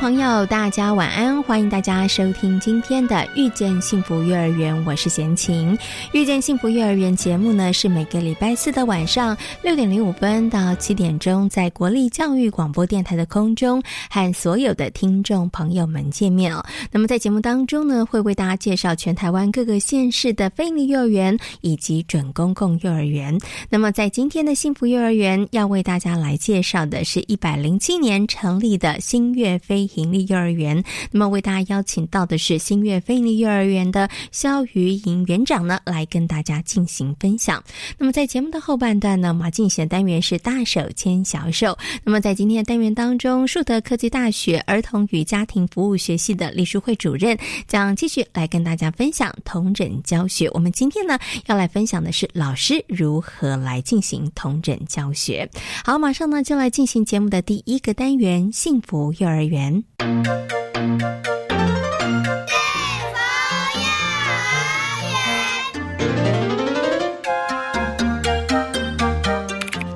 朋友，大家晚安！欢迎大家收听今天的《遇见幸福幼儿园》，我是贤琴。《遇见幸福幼儿园》节目呢，是每个礼拜四的晚上六点零五分到七点钟，在国立教育广播电台的空中和所有的听众朋友们见面哦。那么在节目当中呢，会为大家介绍全台湾各个县市的非立幼儿园以及准公共幼儿园。那么在今天的幸福幼儿园，要为大家来介绍的是一百零七年成立的新月飞。盈利幼儿园，那么为大家邀请到的是新月飞利幼儿园的肖瑜莹园长呢，来跟大家进行分享。那么在节目的后半段呢，我们进行的单元是大手牵小手。那么在今天的单元当中，树德科技大学儿童与家庭服务学系的李淑慧主任将继续来跟大家分享同诊教学。我们今天呢要来分享的是老师如何来进行同诊教学。好，马上呢就来进行节目的第一个单元——幸福幼儿园。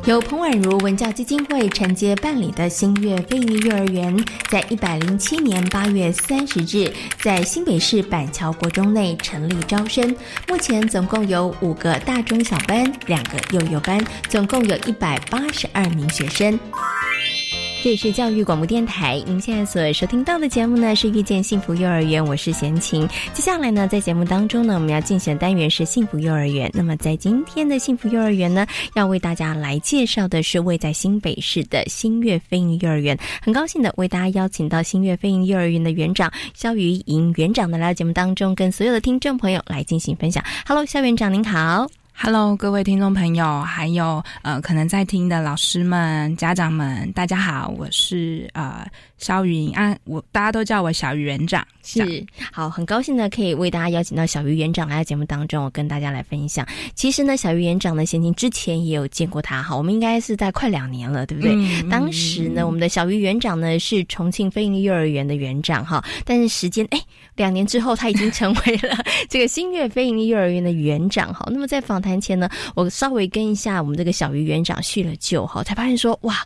由彭婉如文教基金会承接办理的新月飞鱼幼儿园，在一百零七年八月三十日，在新北市板桥国中内成立招生。目前总共有五个大中小班，两个幼幼班，总共有一百八十二名学生。这里是教育广播电台，您现在所收听到的节目呢是遇见幸福幼儿园，我是贤琴。接下来呢，在节目当中呢，我们要进行的单元是幸福幼儿园。那么在今天的幸福幼儿园呢，要为大家来介绍的是位在新北市的新月飞鹰幼儿园。很高兴的为大家邀请到新月飞鹰幼儿园的园长肖瑜莹园长呢来到节目当中，跟所有的听众朋友来进行分享。Hello，肖园长您好。Hello，各位听众朋友，还有呃，可能在听的老师们、家长们，大家好，我是呃。肖云啊，我大家都叫我小鱼园长，是好，很高兴呢，可以为大家邀请到小鱼园长来到节目当中，我跟大家来分享。其实呢，小鱼园长呢，先前之前也有见过他，哈，我们应该是在快两年了，对不对？当时呢，我们的小鱼园长呢是重庆飞鹰幼儿园的园长，哈，但是时间哎，两年之后他已经成为了 这个新月飞鹰幼儿园的园长，哈。那么在访谈前呢，我稍微跟一下我们这个小鱼园长叙了旧，哈，才发现说，哇，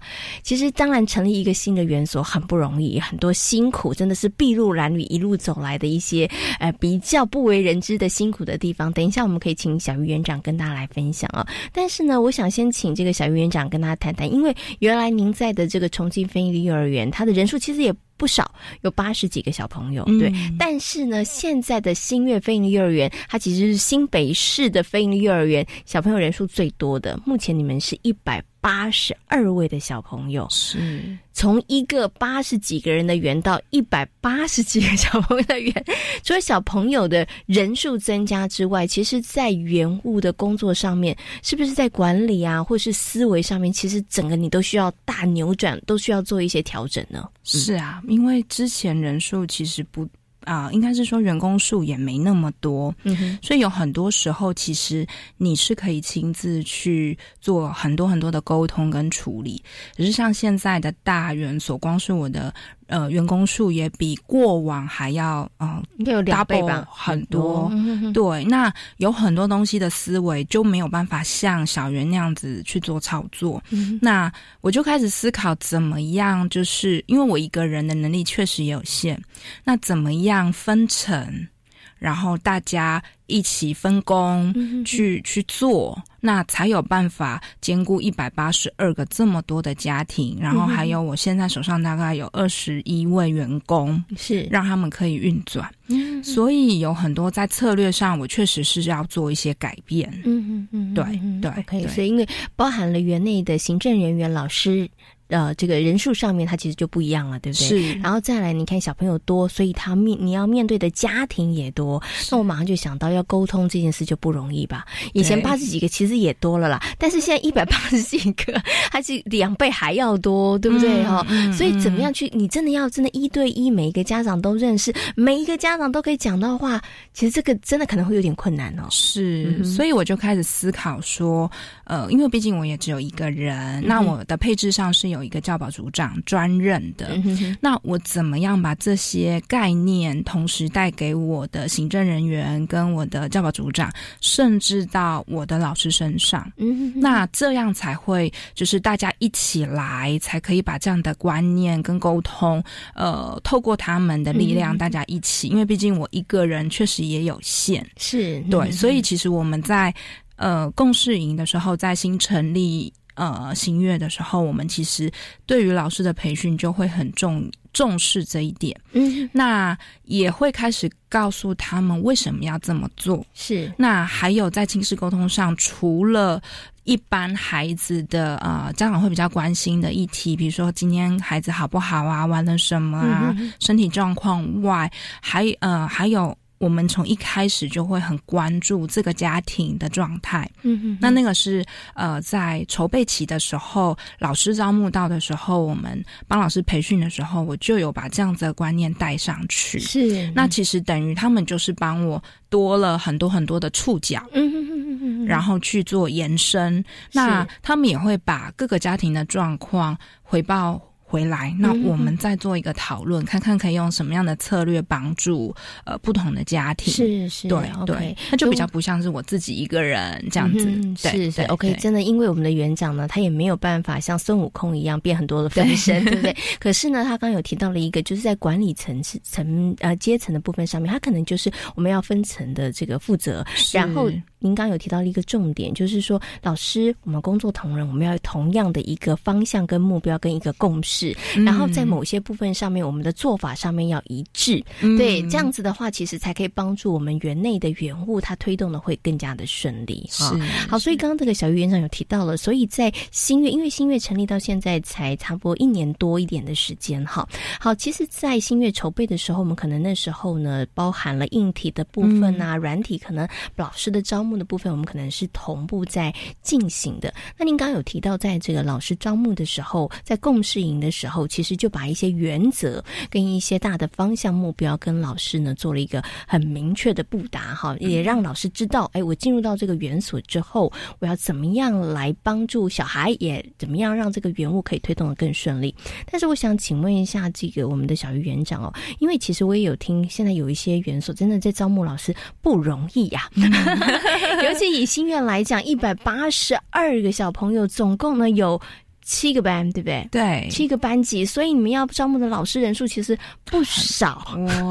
其实当然成立一个新的园所很不容易。容易很多辛苦，真的是筚路蓝缕一路走来的一些呃比较不为人知的辛苦的地方。等一下我们可以请小鱼园长跟大家来分享啊。但是呢，我想先请这个小鱼园长跟大家谈谈，因为原来您在的这个重庆飞利幼儿园，它的人数其实也。不少有八十几个小朋友，对。但是呢，现在的新月飞鹰幼儿园，它其实是新北市的飞鹰幼儿园小朋友人数最多的。目前你们是一百八十二位的小朋友，是从一个八十几个人的园到一百八十几个小朋友的园。除了小朋友的人数增加之外，其实在园务的工作上面，是不是在管理啊，或是思维上面，其实整个你都需要大扭转，都需要做一些调整呢？是啊。因为之前人数其实不啊，应该是说员工数也没那么多，所以有很多时候其实你是可以亲自去做很多很多的沟通跟处理，只是像现在的大园所，光是我的。呃，员工数也比过往还要嗯，应该有两倍吧，很多。对，那有很多东西的思维就没有办法像小袁那样子去做操作。那我就开始思考怎么样，就是因为我一个人的能力确实也有限，那怎么样分成？然后大家一起分工去去做，那才有办法兼顾一百八十二个这么多的家庭，然后还有我现在手上大概有二十一位员工，是让他们可以运转。嗯，所以有很多在策略上，我确实是要做一些改变。嗯嗯嗯，对对，可以。所以因为包含了园内的行政人员、老师。呃这个人数上面，它其实就不一样了，对不对？是。然后再来，你看小朋友多，所以他面你要面对的家庭也多，那我马上就想到要沟通这件事就不容易吧？以前八十几个其实也多了啦，但是现在一百八十几个，还是两倍还要多，对不对？哈，所以怎么样去？你真的要真的一对一，每一个家长都认识，每一个家长都可以讲到话，其实这个真的可能会有点困难哦。是，所以我就开始思考说，呃，因为毕竟我也只有一个人，那我的配置上是有一个教保组长专任的，那我怎么样把这些概念同时带给我的行政人员跟我的教保组长，甚至到我的老师身上？嗯，那这样才会就是大家一起来，才可以把这样的观念跟沟通，呃，透过他们的力量，大家一起，因为毕竟我一个人确实也有限，是。对，所以其实我们在呃共事营的时候，在新成立呃新月的时候，我们其实对于老师的培训就会很重重视这一点，嗯，那也会开始告诉他们为什么要这么做，是。那还有在亲子沟通上，除了。一般孩子的呃家长会比较关心的议题，比如说今天孩子好不好啊，玩了什么啊，身体状况外，还呃还有我们从一开始就会很关注这个家庭的状态。嗯哼，那那个是呃在筹备期的时候，老师招募到的时候，我们帮老师培训的时候，我就有把这样子的观念带上去。是，那其实等于他们就是帮我多了很多很多的触角。嗯哼哼哼。然后去做延伸，那他们也会把各个家庭的状况回报。回来，那我们再做一个讨论，看看可以用什么样的策略帮助呃不同的家庭。是是，对对，那就比较不像是我自己一个人这样子。是是，OK，真的，因为我们的园长呢，他也没有办法像孙悟空一样变很多的分身，对不对？可是呢，他刚有提到了一个，就是在管理层次层呃阶层的部分上面，他可能就是我们要分层的这个负责。然后您刚有提到了一个重点，就是说老师，我们工作同仁，我们要同样的一个方向跟目标跟一个共识。是，然后在某些部分上面，我们的做法上面要一致，对，这样子的话，其实才可以帮助我们园内的园务，它推动的会更加的顺利。是，好，所以刚刚这个小玉园长有提到了，所以在新月，因为新月成立到现在才差不多一年多一点的时间，哈，好，其实，在新月筹备的时候，我们可能那时候呢，包含了硬体的部分啊，软体，可能老师的招募的部分，我们可能是同步在进行的。那您刚刚有提到，在这个老师招募的时候，在共事营的。时候，其实就把一些原则跟一些大的方向目标跟老师呢做了一个很明确的布达哈，也让老师知道，哎，我进入到这个园所之后，我要怎么样来帮助小孩，也怎么样让这个园物可以推动的更顺利。但是我想请问一下，这个我们的小鱼园长哦，因为其实我也有听，现在有一些园所真的在招募老师不容易呀，尤其以心愿来讲，一百八十二个小朋友，总共呢有。七个班，对不对？对，七个班级，所以你们要招募的老师人数其实不少，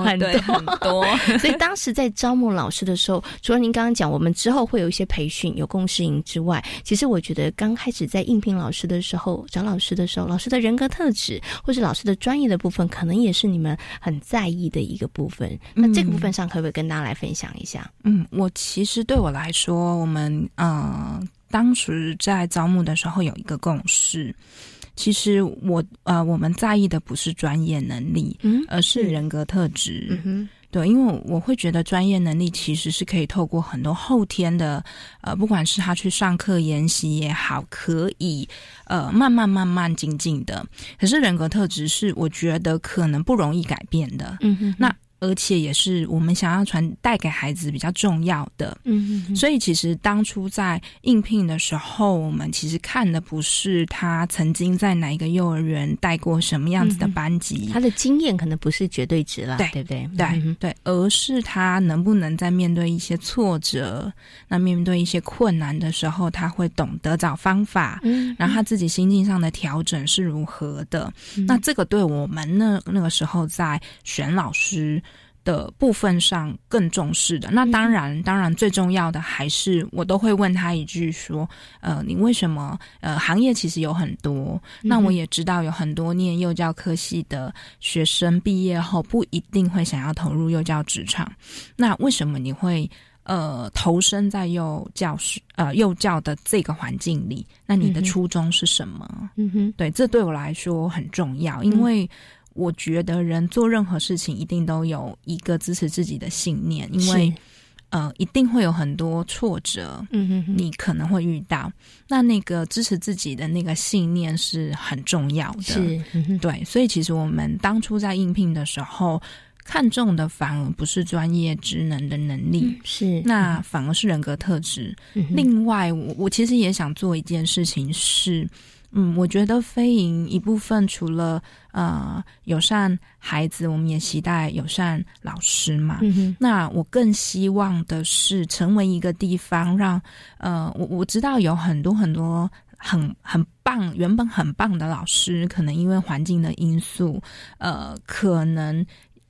很多很多。所以当时在招募老师的时候，除了您刚刚讲我们之后会有一些培训、有共识营之外，其实我觉得刚开始在应聘老师的时候，找老师的时候，老师的人格特质或者老师的专业的部分，可能也是你们很在意的一个部分。那这个部分上，可不可以跟大家来分享一下？嗯，我其实对我来说，我们嗯。当时在招募的时候有一个共识，其实我呃我们在意的不是专业能力，嗯，而是人格特质，嗯。哼，对，因为我会觉得专业能力其实是可以透过很多后天的，呃，不管是他去上课研习也好，可以呃慢慢慢慢精进的，可是人格特质是我觉得可能不容易改变的，嗯哼，那。而且也是我们想要传带给孩子比较重要的，嗯，所以其实当初在应聘的时候，我们其实看的不是他曾经在哪一个幼儿园带过什么样子的班级，他的经验可能不是绝对值了，对对不对？对对，而是他能不能在面对一些挫折、那面对一些困难的时候，他会懂得找方法，嗯，然后他自己心境上的调整是如何的？那这个对我们那那个时候在选老师。的部分上更重视的，那当然，当然最重要的还是我都会问他一句说，呃，你为什么？呃，行业其实有很多，那我也知道有很多念幼教科系的学生毕业后不一定会想要投入幼教职场，那为什么你会？呃投身在幼教师呃幼教的这个环境里，那你的初衷是什么？嗯哼，对，这对我来说很重要，因为我觉得人做任何事情一定都有一个支持自己的信念，因为。呃，一定会有很多挫折，嗯哼，你可能会遇到。那那个支持自己的那个信念是很重要的，是，对。所以其实我们当初在应聘的时候，看重的反而不是专业职能的能力，是，那反而是人格特质。另外，我我其实也想做一件事情是。嗯，我觉得非营一部分除了呃友善孩子，我们也期待友善老师嘛。那我更希望的是成为一个地方，让呃我我知道有很多很多很很棒，原本很棒的老师，可能因为环境的因素，呃，可能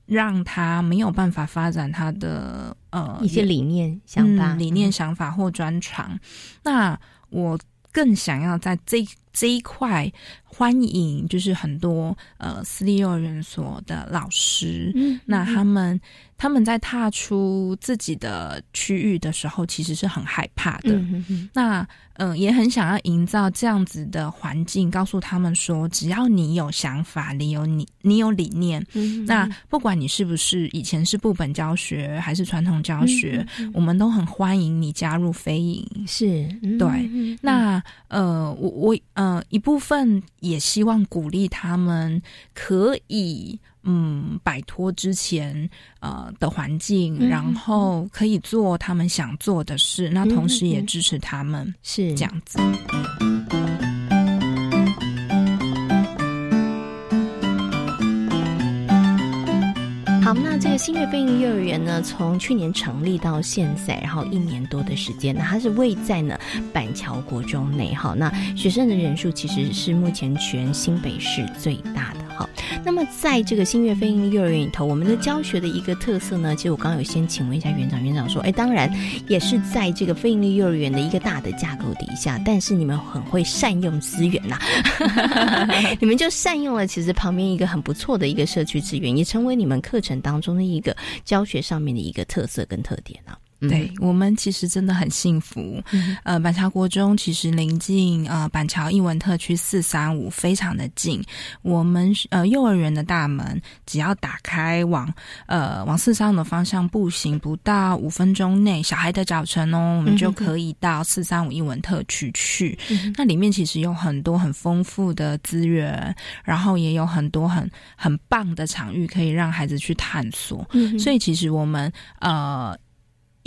让他没有办法发展他的呃一些理念想法、理念想法或专长。那我更想要在这。这一块欢迎就是很多呃私立幼儿园所的老师，那他们他们在踏出自己的区域的时候，其实是很害怕的。那嗯，也很想要营造这样子的环境，告诉他们说，只要你有想法，你有你你有理念，那不管你是不是以前是部本教学还是传统教学，我们都很欢迎你加入飞影。是对，那呃，我我呃。呃，一部分也希望鼓励他们可以，嗯，摆脱之前呃的环境，然后可以做他们想做的事。那同时也支持他们是这样子。好，那这个新月飞鹰幼儿园呢，从去年成立到现在，然后一年多的时间，那它是位在呢板桥国中内，哈，那学生的人数其实是目前全新北市最大的。好，那么在这个新月飞鹰幼儿园里头，我们的教学的一个特色呢，其实我刚刚有先请问一下园长，园长说，哎，当然也是在这个飞鹰幼儿园的一个大的架构底下，但是你们很会善用资源呐，你们就善用了其实旁边一个很不错的一个社区资源，也成为你们课程当中的一个教学上面的一个特色跟特点啊。对我们其实真的很幸福，呃，板桥国中其实临近呃板桥艺文特区四三五，非常的近。我们呃幼儿园的大门只要打开往呃往四三五的方向步行不到五分钟内，小孩的早晨哦，我们就可以到四三五艺文特区去。那里面其实有很多很丰富的资源，然后也有很多很很棒的场域可以让孩子去探索。所以其实我们呃。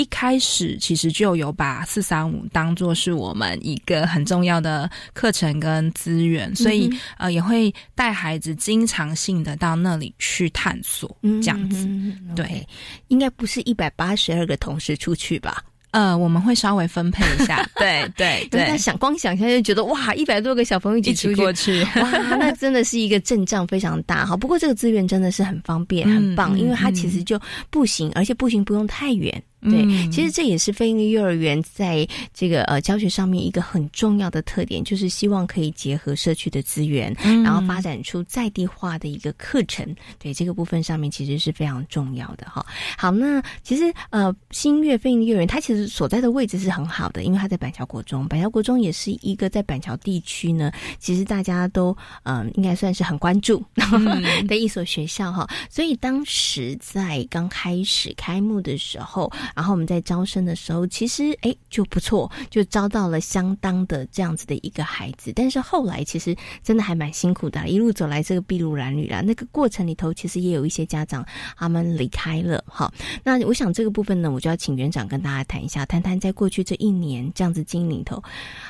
一开始其实就有把四三五当做是我们一个很重要的课程跟资源，所以呃也会带孩子经常性的到那里去探索，这样子。对，应该不是一百八十二个同时出去吧？呃，我们会稍微分配一下。对 对对，想光想象就觉得哇，一百多个小朋友一起过去，哇，那真的是一个阵仗非常大。哈，不过这个资源真的是很方便、很棒，因为它其实就步行，而且步行不用太远。对，其实这也是飞鹰幼儿园在这个呃教学上面一个很重要的特点，就是希望可以结合社区的资源，然后发展出在地化的一个课程。对这个部分上面其实是非常重要的哈。好，那其实呃新月飞鹰幼儿园它其实所在的位置是很好的，因为它在板桥国中，板桥国中也是一个在板桥地区呢，其实大家都嗯应该算是很关注 的一所学校哈。所以当时在刚开始开幕的时候。然后我们在招生的时候，其实哎就不错，就招到了相当的这样子的一个孩子。但是后来其实真的还蛮辛苦的，一路走来这个筚路蓝缕啦。那个过程里头，其实也有一些家长他们离开了。哈，那我想这个部分呢，我就要请园长跟大家谈一下，谈谈在过去这一年这样子经营头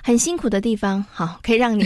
很辛苦的地方。好，可以让你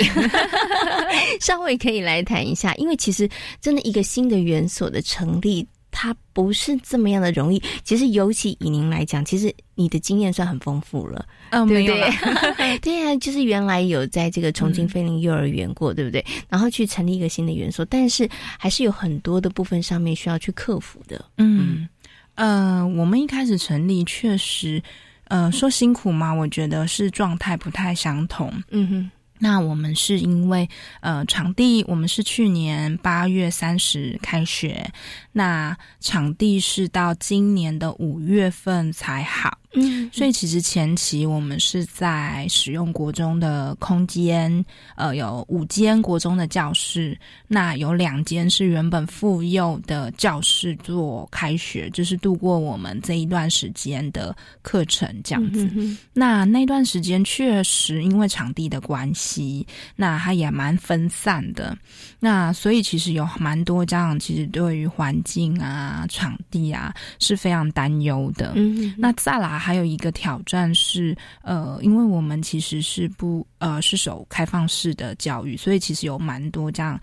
稍微可以来谈一下，因为其实真的一个新的园所的成立。它不是这么样的容易。其实，尤其以您来讲，其实你的经验算很丰富了，嗯，对不 对？对呀，就是原来有在这个重庆飞林幼儿园过，对不对？然后去成立一个新的园所，但是还是有很多的部分上面需要去克服的。嗯，呃，我们一开始成立确实，呃，说辛苦吗？我觉得是状态不太相同。嗯哼。那我们是因为呃场地，我们是去年八月三十开学，那场地是到今年的五月份才好。嗯，所以其实前期我们是在使用国中的空间，呃，有五间国中的教室，那有两间是原本妇幼的教室做开学，就是度过我们这一段时间的课程这样子。那那段时间确实因为场地的关系，那它也蛮分散的，那所以其实有蛮多家长其实对于环境啊、场地啊是非常担忧的。嗯，那再来。还有一个挑战是，呃，因为我们其实是不呃是守开放式的教育，所以其实有蛮多这样，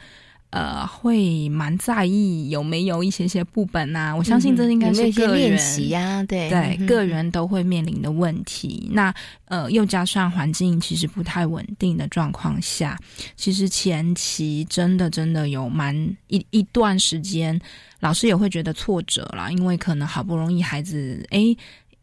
呃，会蛮在意有没有一些些部本啊。我相信这应该是个练习呀，对对，个人都会面临的问题。那呃，又加上环境其实不太稳定的状况下，其实前期真的真的有蛮一一段时间，老师也会觉得挫折啦，因为可能好不容易孩子哎。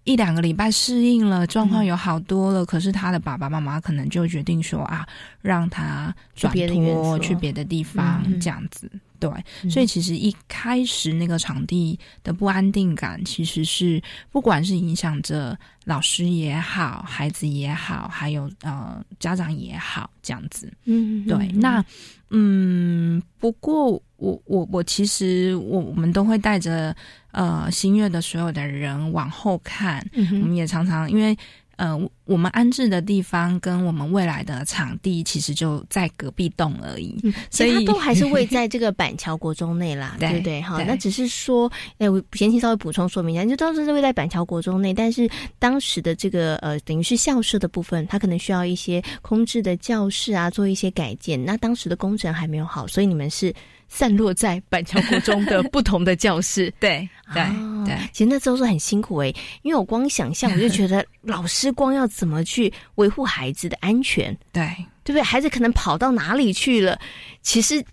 一两个礼拜适应了，状况有好多了，可是他的爸爸妈妈可能就决定说啊，让他转托去别的地方这样子。对，所以其实一开始那个场地的不安定感，其实是不管是影响着老师也好，孩子也好，还有呃家长也好，这样子。嗯，对。那嗯，不过我我我其实我我们都会带着。呃，新月的所有的人往后看，我们也常常因为呃，我们安置的地方跟我们未来的场地其实就在隔壁栋而已，所以都还是位在这个 板桥国中内啦，对不对？哈，那只是说，哎，我先期稍微补充说明一下，就当时是位在板桥国中内，但是当时的这个呃，等于是校舍的部分，它可能需要一些空置的教室啊，做一些改建。那当时的工程还没有好，所以你们是。散落在板桥国中的不同的教室，对对对，其实那时候是很辛苦诶，因为我光想象我就觉得老师光要怎么去维护孩子的安全，对对不对？孩子可能跑到哪里去了，其实。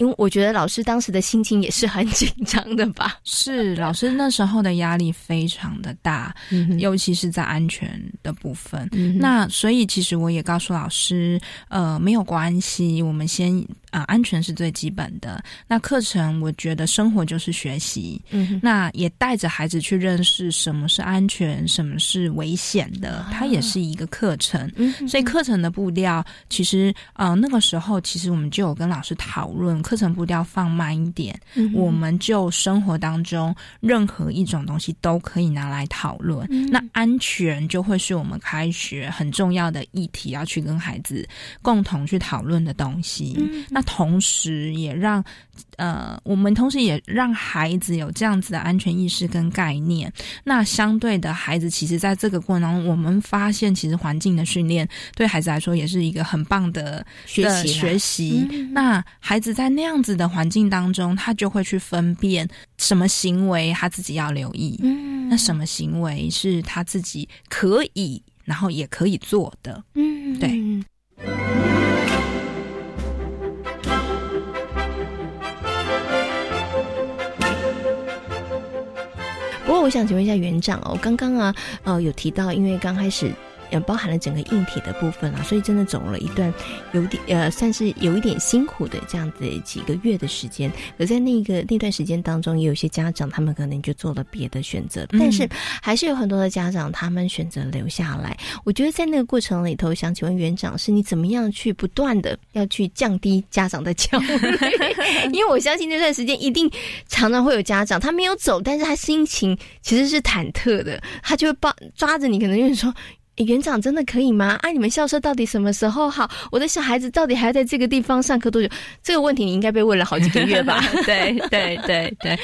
因为我觉得老师当时的心情也是很紧张的吧？是老师那时候的压力非常的大，尤其是在安全的部分。那所以其实我也告诉老师，呃，没有关系，我们先啊，安全是最基本的。那课程我觉得生活就是学习，嗯那也带着孩子去认识什么是安全，什么是危险的，它也是一个课程。所以课程的步调，其实呃那个时候其实我们就有跟老师讨论。课程步调放慢一点，我们就生活当中任何一种东西都可以拿来讨论。那安全就会是我们开学很重要的议题，要去跟孩子共同去讨论的东西。那同时也让呃，我们同时也让孩子有这样子的安全意识跟概念。那相对的孩子，其实在这个过程当中，我们发现其实环境的训练对孩子来说也是一个很棒的学习。学习那孩子在那。那样子的环境当中，他就会去分辨什么行为他自己要留意，嗯，那什么行为是他自己可以，然后也可以做的，嗯，对。我想请问一下园长哦，刚刚啊，呃，有提到，因为刚开始。也包含了整个硬体的部分啊，所以真的走了一段有点呃，算是有一点辛苦的这样子几个月的时间。而在那个那段时间当中，也有些家长他们可能就做了别的选择，但是还是有很多的家长他们选择留下来。我觉得在那个过程里头，想请问园长，是你怎么样去不断的要去降低家长的焦虑？因为我相信那段时间一定常常会有家长他没有走，但是他心情其实是忐忑的，他就会抱抓着你，可能就是说。园长真的可以吗？啊，你们校车到底什么时候好？我的小孩子到底还要在这个地方上课多久？这个问题你应该被问了好几个月吧？对对对对。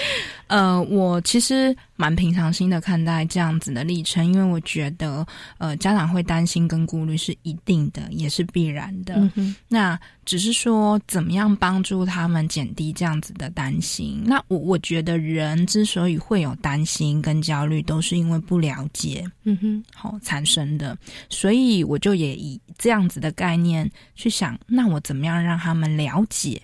呃，我其实蛮平常心的看待这样子的历程，因为我觉得，呃，家长会担心跟顾虑是一定的，也是必然的。那只是说，怎么样帮助他们减低这样子的担心？那我我觉得，人之所以会有担心跟焦虑，都是因为不了解，嗯哼，好产生的。所以我就也以这样子的概念去想，那我怎么样让他们了解？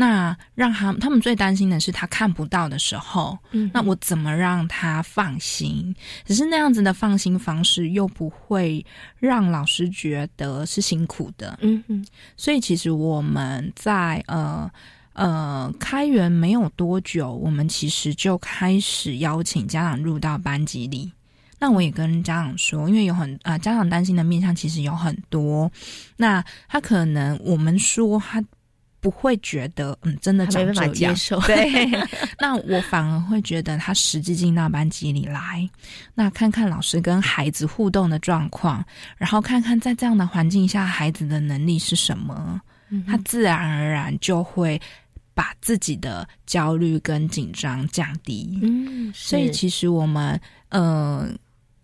那让他他们最担心的是他看不到的时候，嗯，那我怎么让他放心？只是那样子的放心方式又不会让老师觉得是辛苦的，嗯嗯。所以其实我们在呃呃开园没有多久，我们其实就开始邀请家长入到班级里。那我也跟家长说，因为有很啊，家长担心的面向其实有很多。那他可能我们说他不会觉得，嗯，真的没办法接受。对，那我反而会觉得他实际进到班级里来，那看看老师跟孩子互动的状况，然后看看在这样的环境下，孩子的能力是什么，他自然而然就会把自己的焦虑跟紧张降低。嗯，所以其实我们，呃。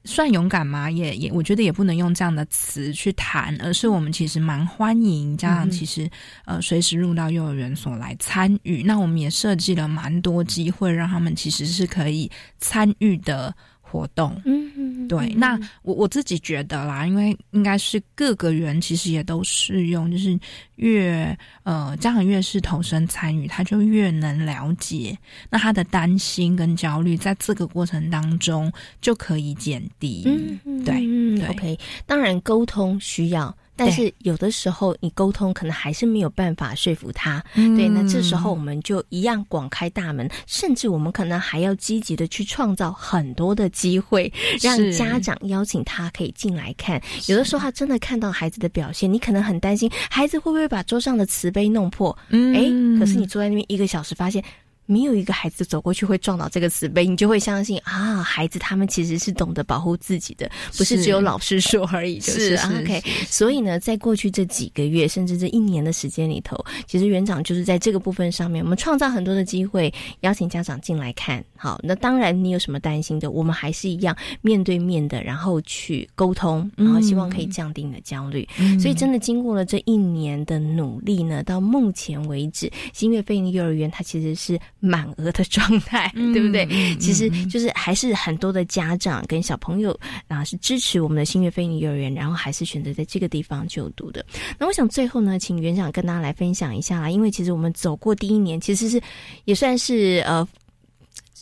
算勇敢吗？也也，我觉得也不能用这样的词去谈，而是我们其实蛮欢迎家长，其实呃随时入到幼儿园所来参与。那我们也设计了蛮多机会，让他们其实是可以参与的。活动，嗯，对，那我我自己觉得啦，因为应该是各个人其实也都适用，就是越呃家长越是投身参与，他就越能了解，那他的担心跟焦虑在这个过程当中就可以减低，嗯，对，嗯，OK，当然沟通需要。但是有的时候你沟通可能还是没有办法说服他，对，那这时候我们就一样广开大门，甚至我们可能还要积极的去创造很多的机会，让家长邀请他可以进来看。有的时候他真的看到孩子的表现，你可能很担心孩子会不会把桌上的瓷杯弄破，嗯。哎，可是你坐在那边一个小时，发现。没有一个孩子走过去会撞到这个瓷杯，你就会相信啊，孩子他们其实是懂得保护自己的，不是只有老师说而已。是 OK，所以呢，在过去这几个月，甚至这一年的时间里头，其实园长就是在这个部分上面，我们创造很多的机会，邀请家长进来看。好，那当然你有什么担心的，我们还是一样面对面的，然后去沟通，然后希望可以降低你的焦虑。所以真的经过了这一年的努力呢，到目前为止，新月飞鹰幼儿园它其实是。满额的状态，对不对？其实就是还是很多的家长跟小朋友啊是支持我们的新月飞尼幼儿园，然后还是选择在这个地方就读的。那我想最后呢，请园长跟大家来分享一下啦，因为其实我们走过第一年，其实是也算是呃。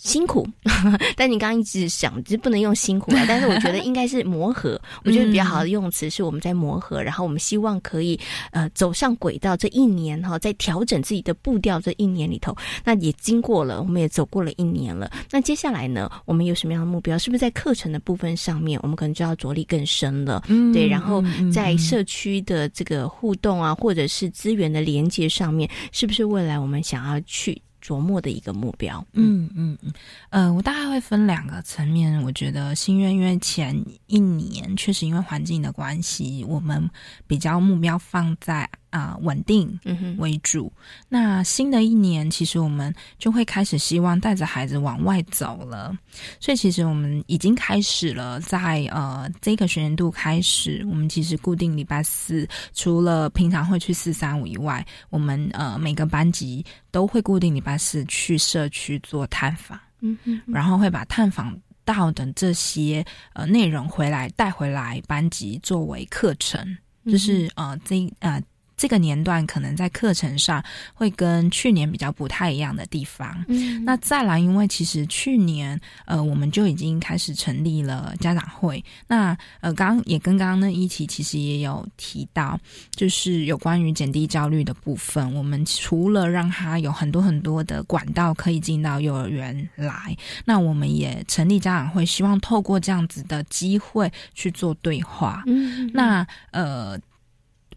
辛苦，但你刚刚一直想，就不能用辛苦啊。但是我觉得应该是磨合，我觉得比较好的用词是我们在磨合，然后我们希望可以呃走上轨道。这一年哈，在调整自己的步调这一年里头，那也经过了，我们也走过了一年了。那接下来呢，我们有什么样的目标？是不是在课程的部分上面，我们可能就要着力更深了？嗯，对。然后在社区的这个互动啊，或者是资源的连接上面，是不是未来我们想要去？琢磨的一个目标，嗯嗯嗯，呃，我大概会分两个层面。我觉得心愿，因为前一年确实因为环境的关系，我们比较目标放在。啊，稳定为主。那新的一年，其实我们就会开始希望带着孩子往外走了。所以，其实我们已经开始了，在呃这个学年度开始，我们其实固定礼拜四，除了平常会去四三五以外，我们呃每个班级都会固定礼拜四去社区做探访。嗯哼，然后会把探访到的这些呃内容回来带回来班级作为课程，就是呃这呃。这个年段可能在课程上会跟去年比较不太一样的地方。嗯，那再来，因为其实去年呃我们就已经开始成立了家长会。那呃，刚刚也跟刚刚那一起其实也有提到，就是有关于减低焦虑的部分。我们除了让他有很多很多的管道可以进到幼儿园来，那我们也成立家长会，希望透过这样子的机会去做对话。嗯，那呃。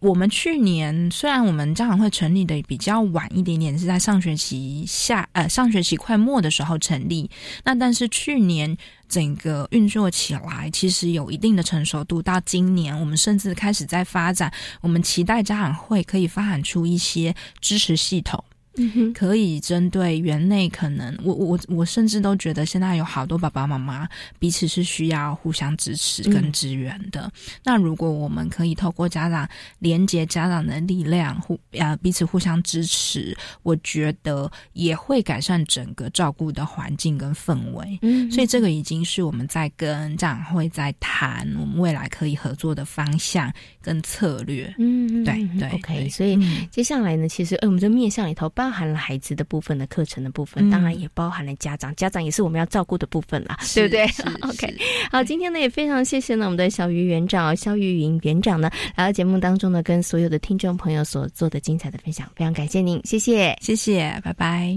我们去年虽然我们家长会成立的比较晚一点点，是在上学期下呃上学期快末的时候成立，那但是去年整个运作起来，其实有一定的成熟度。到今年，我们甚至开始在发展，我们期待家长会可以发展出一些支持系统。可以针对园内可能，我我我甚至都觉得现在有好多爸爸妈妈彼此是需要互相支持跟支援的。那如果我们可以透过家长连接家长的力量，互呃彼此互相支持，我觉得也会改善整个照顾的环境跟氛围。嗯，所以这个已经是我们在跟家长会在谈我们未来可以合作的方向跟策略。嗯，对对，OK。所以接下来呢，其实呃我们这面向里头包。包含了孩子的部分的课程的部分，当然也包含了家长，家长也是我们要照顾的部分啦，对不对？OK，好，今天呢也非常谢谢呢我们的小鱼园长肖玉云园长呢来到节目当中呢，跟所有的听众朋友所做的精彩的分享，非常感谢您，谢谢，谢谢，拜拜。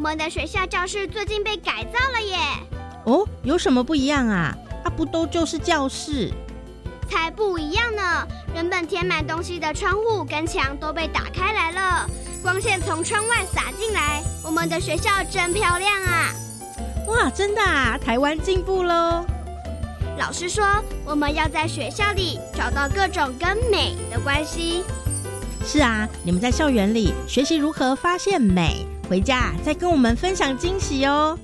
们的学校教室最近被改造了耶！哦，有什么不一样啊？啊，不都就是教室？才不一样呢！原本填满东西的窗户跟墙都被打开来了，光线从窗外洒进来。我们的学校真漂亮啊！哇，真的啊！台湾进步喽！老师说，我们要在学校里找到各种跟美的关系。是啊，你们在校园里学习如何发现美。回家再跟我们分享惊喜哦！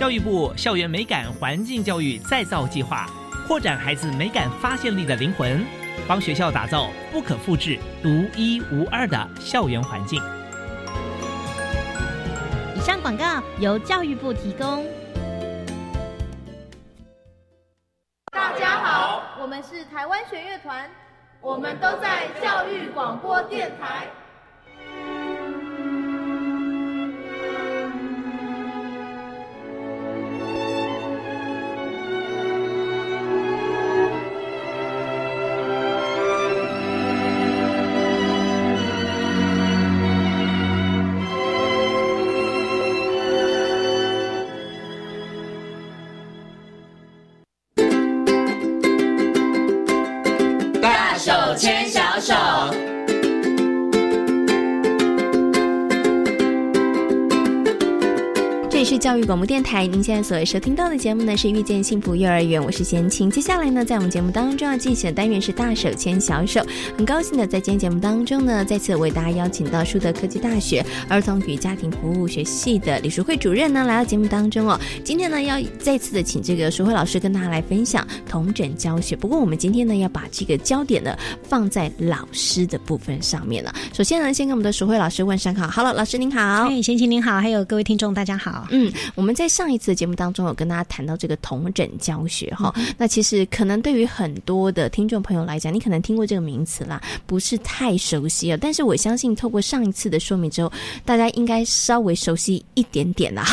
教育部校园美感环境教育再造计划，扩展孩子美感发现力的灵魂，帮学校打造不可复制、独一无二的校园环境。以上广告由教育部提供。大家好，我们是台湾学乐团，我们都在教育广播电台。教育广播电台，您现在所收听到的节目呢是遇见幸福幼儿园，我是贤青。接下来呢，在我们节目当中要进行的单元是大手牵小手。很高兴的在今天节目当中呢，再次为大家邀请到树德科技大学儿童与家庭服务学系的李淑慧主任呢来到节目当中哦。今天呢要再次的请这个淑慧老师跟大家来分享同诊教学。不过我们今天呢要把这个焦点呢放在老师的部分上面了。首先呢，先跟我们的淑慧老师问声好。Hello，，老师您好，哎，贤青您好，还有各位听众大家好。嗯，我们在上一次的节目当中有跟大家谈到这个同诊教学哈，那其实可能对于很多的听众朋友来讲，你可能听过这个名词啦，不是太熟悉了。但是我相信透过上一次的说明之后，大家应该稍微熟悉一点点啦。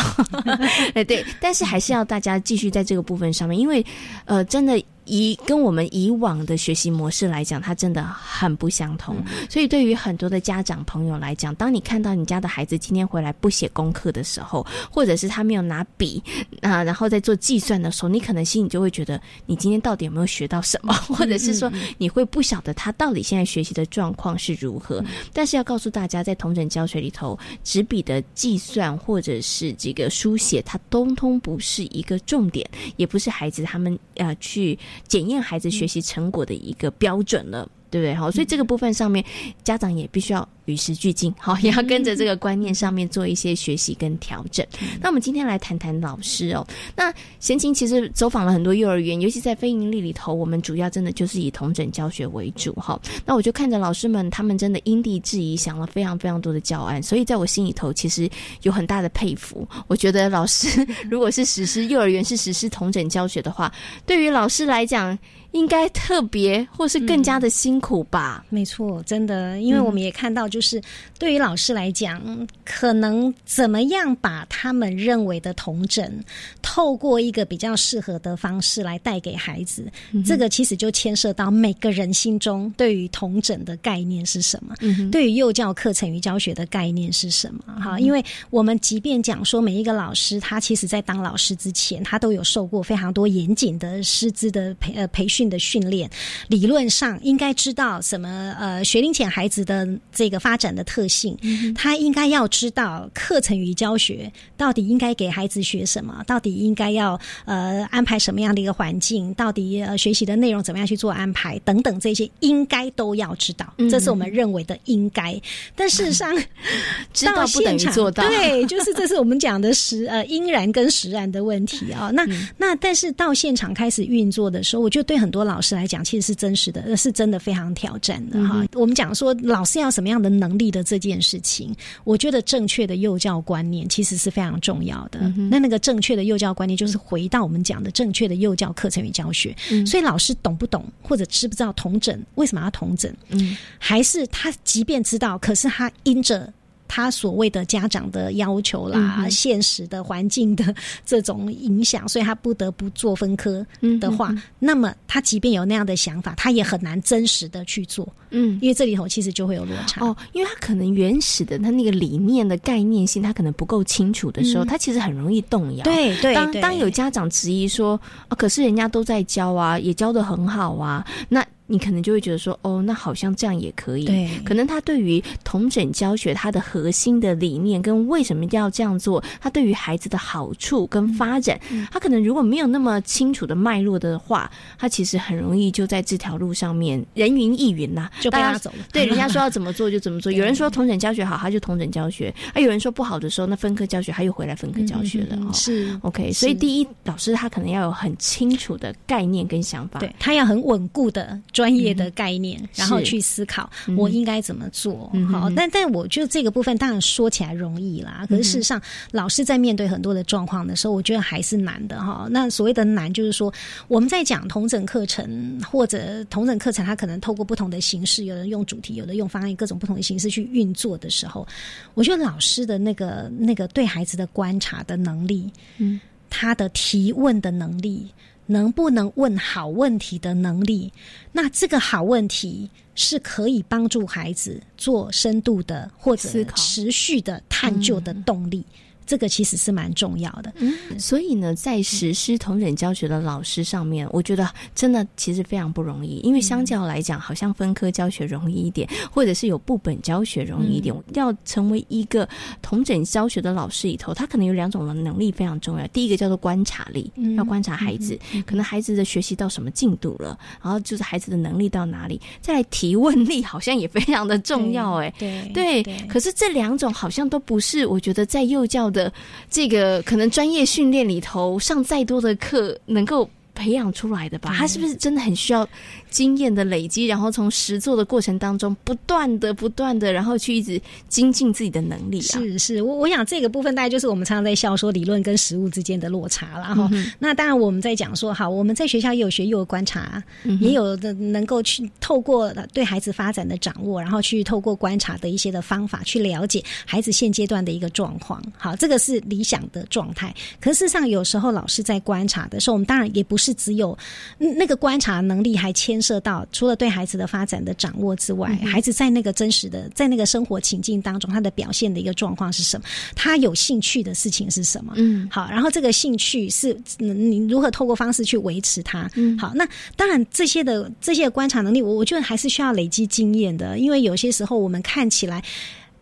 哎，对，但是还是要大家继续在这个部分上面，因为呃，真的。以跟我们以往的学习模式来讲，它真的很不相同。所以，对于很多的家长朋友来讲，当你看到你家的孩子今天回来不写功课的时候，或者是他没有拿笔啊，然后在做计算的时候，你可能心里就会觉得，你今天到底有没有学到什么？或者是说，你会不晓得他到底现在学习的状况是如何。但是要告诉大家，在同整教学里头，纸笔的计算或者是这个书写，它通通不是一个重点，也不是孩子他们呃去。检验孩子学习成果的一个标准了，对不对？好，所以这个部分上面，家长也必须要。与时俱进，好，也要跟着这个观念上面做一些学习跟调整。那我们今天来谈谈老师哦。那贤琴其实走访了很多幼儿园，尤其在非营利里头，我们主要真的就是以同整教学为主哈。那我就看着老师们，他们真的因地制宜，想了非常非常多的教案，所以在我心里头其实有很大的佩服。我觉得老师 如果是实施幼儿园是实施同整教学的话，对于老师来讲，应该特别或是更加的辛苦吧？没错，真的，因为我们也看到。就是对于老师来讲，可能怎么样把他们认为的童诊，透过一个比较适合的方式来带给孩子，这个其实就牵涉到每个人心中对于童诊的概念是什么，对于幼教课程与教学的概念是什么？哈，因为我们即便讲说每一个老师，他其实在当老师之前，他都有受过非常多严谨的师资的培呃培训的训练，理论上应该知道什么呃学龄前孩子的这个发展的特性，他应该要知道课程与教学到底应该给孩子学什么，到底应该要呃安排什么样的一个环境，到底呃学习的内容怎么样去做安排等等这些应该都要知道，这是我们认为的应该。但事实上，知道不等于做到，对，就是这是我们讲的实呃因然跟实然的问题啊。那那但是到现场开始运作的时候，我觉得对很多老师来讲，其实是真实的，是真的非常挑战的哈。我们讲说老师要什么样的能力的这件事情，我觉得正确的幼教观念其实是非常重要的。那那个正确的幼教观念，就是回到我们讲的正确的幼教课程与教学。所以老师懂不懂或者知不知道同诊为什么要同诊？嗯，还是他即便知道，可是他因着。他所谓的家长的要求啦，现实的环境的这种影响，所以他不得不做分科的话，那么他即便有那样的想法，他也很难真实的去做。嗯，因为这里头其实就会有落差哦，因为他可能原始的他那个理念的概念性，他可能不够清楚的时候，他其实很容易动摇。对对，当当有家长质疑说，啊可是人家都在教啊，也教的很好啊，那。你可能就会觉得说，哦，那好像这样也可以。对，可能他对于同整教学，它的核心的理念跟为什么一定要这样做，他对于孩子的好处跟发展，他可能如果没有那么清楚的脉络的话，他其实很容易就在这条路上面人云亦云呐，就被拉走了。对，人家说要 怎么做就怎么做。有人说同整教学好，他就同整教学；啊，有人说不好的时候，那分科教学他又回来分科教学了。是 OK，所以第一，老师他可能要有很清楚的概念跟想法，对他要很稳固的。专业的概念，然后去思考我应该怎么做好。但但我觉得这个部分当然说起来容易啦，可是事实上，老师在面对很多的状况的时候，我觉得还是难的哈。那所谓的难，就是说我们在讲同整课程或者同整课程，它可能透过不同的形式，有人用主题，有的用方案，各种不同的形式去运作的时候，我觉得老师的那个那个对孩子的观察的能力，嗯，他的提问的能力。能不能问好问题的能力？那这个好问题是可以帮助孩子做深度的或者持续的探究的动力。这个其实是蛮重要的，嗯，所以呢，在实施同等教学的老师上面，我觉得真的其实非常不容易，因为相较来讲，好像分科教学容易一点，或者是有部本教学容易一点。要成为一个同等教学的老师里头，他可能有两种的能力非常重要。第一个叫做观察力，要观察孩子，可能孩子的学习到什么进度了，然后就是孩子的能力到哪里。再来提问力，好像也非常的重要，哎，对对。可是这两种好像都不是，我觉得在幼教的。这个可能专业训练里头上再多的课，能够培养出来的吧？他是不是真的很需要？经验的累积，然后从实做的过程当中，不断的、不断的，然后去一直精进自己的能力啊。是是，我我想这个部分大概就是我们常常在笑说理论跟实物之间的落差了哈。那当然我们在讲说，好，我们在学校也有学，也有观察，也有的能够去透过对孩子发展的掌握，然后去透过观察的一些的方法去了解孩子现阶段的一个状况。好，这个是理想的状态。可事实上，有时候老师在观察的时候，我们当然也不是只有那个观察能力，还牵。涉到除了对孩子的发展的掌握之外，孩子在那个真实的在那个生活情境当中，他的表现的一个状况是什么？他有兴趣的事情是什么？嗯，好，然后这个兴趣是你如何透过方式去维持它？嗯，好，那当然这些的这些观察能力，我我觉得还是需要累积经验的，因为有些时候我们看起来。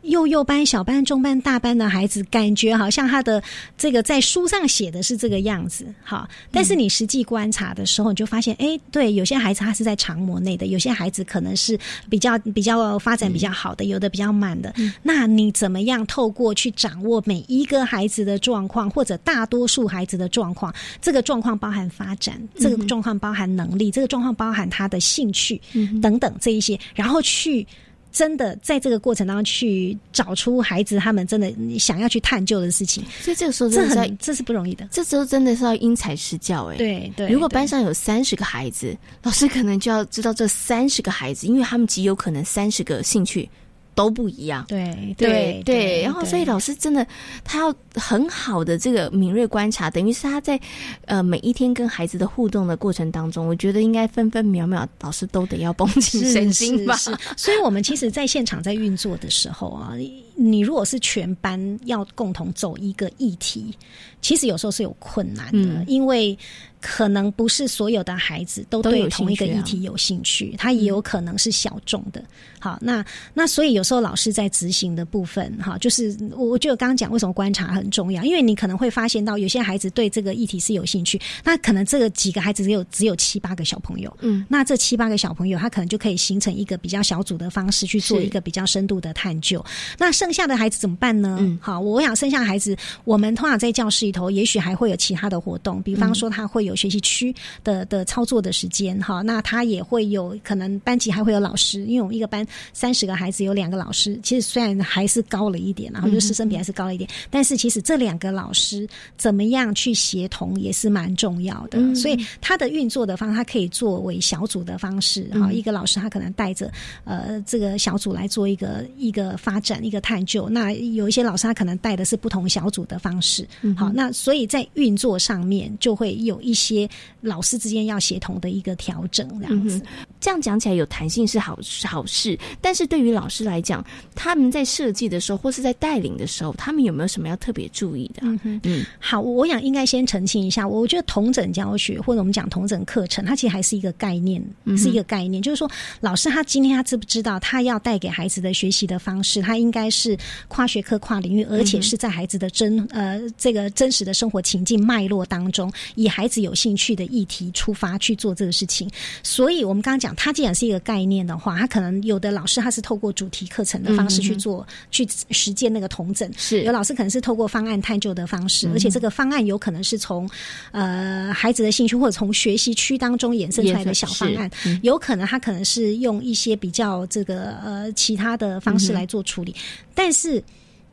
幼幼班、小班、中班、大班的孩子，感觉好像他的这个在书上写的是这个样子，好，但是你实际观察的时候，你就发现，哎，对，有些孩子他是在长模内的，有些孩子可能是比较比较发展比较好的，有的比较慢的。那你怎么样透过去掌握每一个孩子的状况，或者大多数孩子的状况？这个状况包含发展，这个状况包含能力，这个状况包含他的兴趣等等这一些，然后去。真的在这个过程当中去找出孩子他们真的想要去探究的事情，所以这个时候这很这是不容易的。这时候真的是要因材施教哎。对对。如果班上有三十个孩子，老师可能就要知道这三十个孩子，因为他们极有可能三十个兴趣都不一样，对对对，然后所以老师真的他要很好的这个敏锐观察，等于是他在呃每一天跟孩子的互动的过程当中，我觉得应该分分秒秒老师都得要绷紧神经吧。是，所以我们其实在现场在运作的时候啊，你如果是全班要共同走一个议题，其实有时候是有困难的，因为。可能不是所有的孩子都对同一个议题有兴趣，他也有可能是小众的。好，那那所以有时候老师在执行的部分，哈，就是我我觉得刚刚讲为什么观察很重要，因为你可能会发现到有些孩子对这个议题是有兴趣，那可能这个几个孩子只有只有七八个小朋友，嗯，那这七八个小朋友他可能就可以形成一个比较小组的方式去做一个比较深度的探究。那剩下的孩子怎么办呢？好，我想剩下孩子，我们通常在教室里头，也许还会有其他的活动，比方说他会有。学习区的的操作的时间哈，那他也会有可能班级还会有老师，因为我们一个班三十个孩子有两个老师，其实虽然还是高了一点，然后就师生比还是高了一点，但是其实这两个老师怎么样去协同也是蛮重要的。所以他的运作的方，他可以作为小组的方式哈，一个老师他可能带着呃这个小组来做一个一个发展一个探究，那有一些老师他可能带的是不同小组的方式，嗯好，那所以在运作上面就会有一。些老师之间要协同的一个调整，这样子，这样讲起来有弹性是好好事。但是对于老师来讲，他们在设计的时候或是在带领的时候，他们有没有什么要特别注意的？嗯嗯，好，我想应该先澄清一下，我觉得同整教学或者我们讲同整课程，它其实还是一个概念，是一个概念，就是说老师他今天他知不知道他要带给孩子的学习的方式，他应该是跨学科、跨领域，而且是在孩子的真呃这个真实的生活情境脉络当中，以孩子有。兴趣的议题出发去做这个事情，所以我们刚刚讲，它既然是一个概念的话，它可能有的老师他是透过主题课程的方式去做，去实践那个同整；是。有老师可能是透过方案探究的方式，而且这个方案有可能是从呃孩子的兴趣或者从学习区当中衍生出来的小方案，有可能他可能是用一些比较这个呃其他的方式来做处理，但是。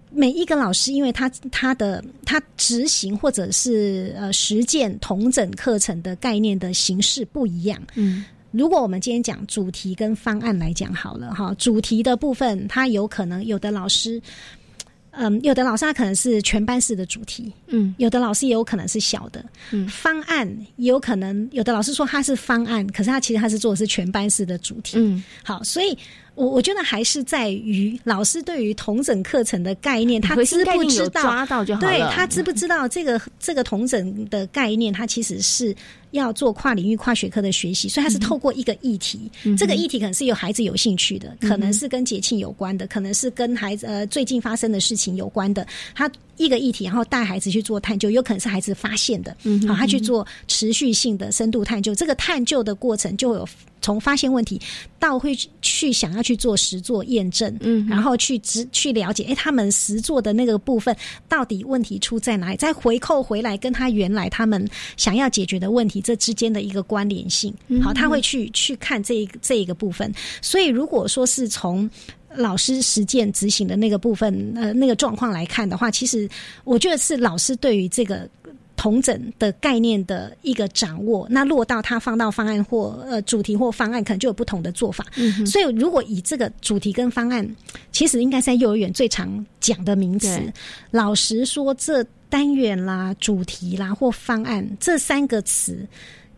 每一个老师，因为他他的他执行或者是呃实践同整课程的概念的形式不一样。嗯，如果我们今天讲主题跟方案来讲好了哈，主题的部分，他有可能有的老师，嗯，有的老师他可能是全班式的主题，嗯，有的老师也有可能是小的，嗯，方案也有可能有的老师说他是方案，可是他其实他是做的是全班式的主题，嗯，好，所以。我我觉得还是在于老师对于同整课程的概念，他知不知道？抓到就好对他知不知道这个这个同整的概念，他其实是要做跨领域、跨学科的学习，所以他是透过一个议题，这个议题可能是有孩子有兴趣的，可能是跟节庆有关的，可能是跟孩子呃最近发生的事情有关的，他一个议题，然后带孩子去做探究，有可能是孩子发现的，好，他去做持续性的深度探究，这个探究的过程就有。从发现问题到会去想要去做实做验证，嗯，然后去直去了解，哎，他们实做的那个部分到底问题出在哪里？再回扣回来，跟他原来他们想要解决的问题这之间的一个关联性，好，他会去去看这一这一个部分。所以，如果说是从老师实践执行的那个部分，呃，那个状况来看的话，其实我觉得是老师对于这个。同整的概念的一个掌握，那落到他放到方案或呃主题或方案，可能就有不同的做法。所以，如果以这个主题跟方案，其实应该在幼儿园最常讲的名词。老实说，这单元啦、主题啦或方案这三个词，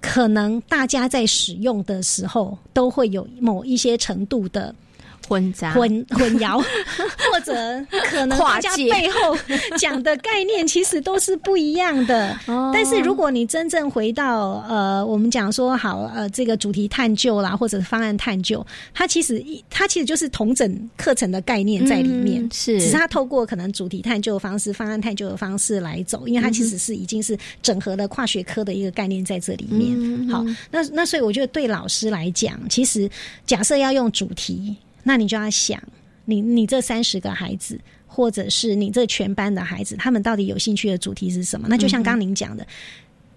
可能大家在使用的时候都会有某一些程度的。混杂、混混淆，或者可能大家背后讲的概念其实都是不一样的。但是如果你真正回到呃，我们讲说好呃，这个主题探究啦，或者方案探究，它其实它其实就是同整课程的概念在里面，是。只是它透过可能主题探究的方式、方案探究的方式来走，因为它其实是已经是整合了跨学科的一个概念在这里面。好，那那所以我觉得对老师来讲，其实假设要用主题。那你就要想，你你这三十个孩子，或者是你这全班的孩子，他们到底有兴趣的主题是什么？那就像刚您讲的，